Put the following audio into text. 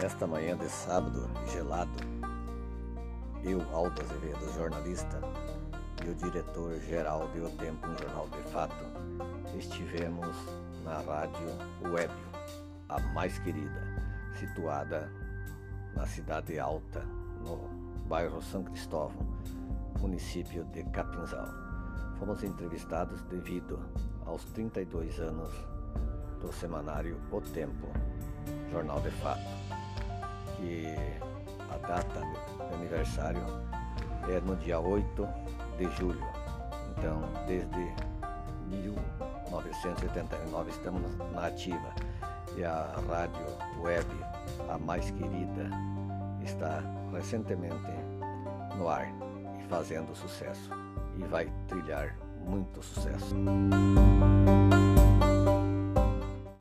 Nesta manhã de sábado, gelado, eu, Aldo Azevedo, jornalista, e o diretor-geral de O Tempo, um jornal de fato, estivemos na rádio web, a mais querida, situada na Cidade Alta, no bairro São Cristóvão, município de Capinzal. Fomos entrevistados devido aos 32 anos do semanário O Tempo, jornal de fato, que a data do aniversário é no dia 8 de julho. Então, desde 1989 estamos na ativa e a rádio web, a mais querida, está recentemente no ar e fazendo sucesso e vai trilhar muito sucesso.